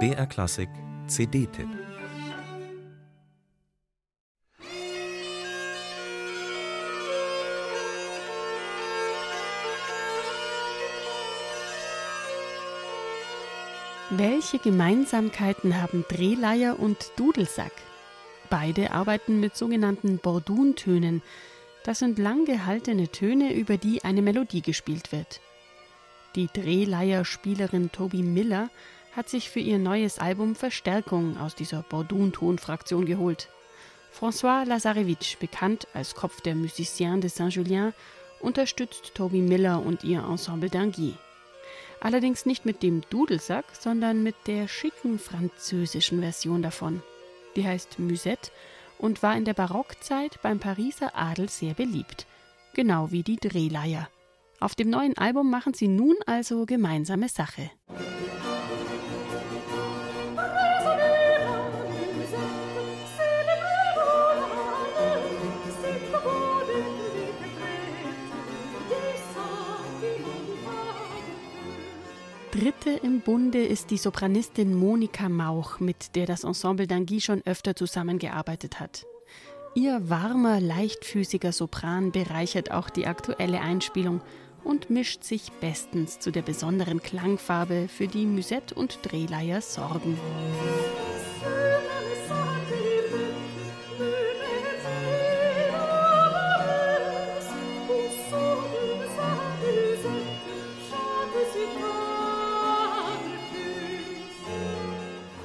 BR Klassik CD-Tipp Welche Gemeinsamkeiten haben Drehleier und Dudelsack? Beide arbeiten mit sogenannten Borduntönen. Das sind lang gehaltene Töne, über die eine Melodie gespielt wird. Die Drehleier-Spielerin Toby Miller hat sich für ihr neues Album Verstärkung aus dieser Bordunton-Fraktion geholt. François Lazarevich, bekannt als Kopf der Musiciens de Saint-Julien, unterstützt Toby Miller und ihr Ensemble d'Anguille. Allerdings nicht mit dem Dudelsack, sondern mit der schicken französischen Version davon. Die heißt Musette und war in der Barockzeit beim Pariser Adel sehr beliebt, genau wie die Drehleier. Auf dem neuen Album machen sie nun also gemeinsame Sache. Dritte im Bunde ist die Sopranistin Monika Mauch, mit der das Ensemble d'Anguy schon öfter zusammengearbeitet hat. Ihr warmer, leichtfüßiger Sopran bereichert auch die aktuelle Einspielung und mischt sich bestens zu der besonderen Klangfarbe, für die Musette und Drehleier sorgen.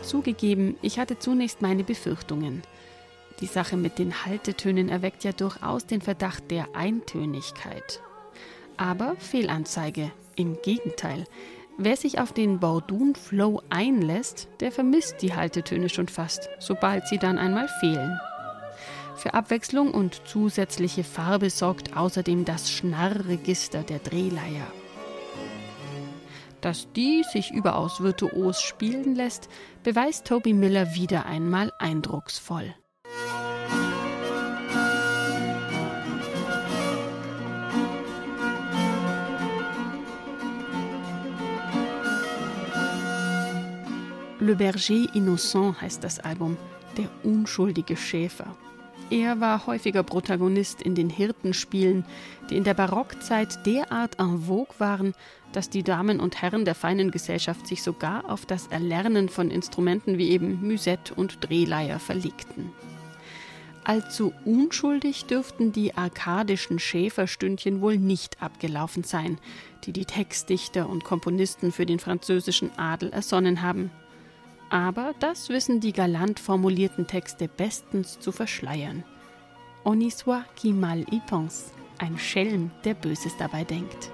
Zugegeben, ich hatte zunächst meine Befürchtungen. Die Sache mit den Haltetönen erweckt ja durchaus den Verdacht der Eintönigkeit. Aber Fehlanzeige, im Gegenteil. Wer sich auf den Bordun-Flow einlässt, der vermisst die Haltetöne schon fast, sobald sie dann einmal fehlen. Für Abwechslung und zusätzliche Farbe sorgt außerdem das Schnarrregister der Drehleier. Dass die sich überaus virtuos spielen lässt, beweist Toby Miller wieder einmal eindrucksvoll. Le Berger Innocent heißt das Album, der unschuldige Schäfer. Er war häufiger Protagonist in den Hirtenspielen, die in der Barockzeit derart en vogue waren, dass die Damen und Herren der feinen Gesellschaft sich sogar auf das Erlernen von Instrumenten wie eben Musette und Drehleier verlegten. Allzu unschuldig dürften die arkadischen Schäferstündchen wohl nicht abgelaufen sein, die die Textdichter und Komponisten für den französischen Adel ersonnen haben. Aber das wissen die galant formulierten Texte bestens zu verschleiern. On qui mal y pense, ein Schelm, der Böses dabei denkt.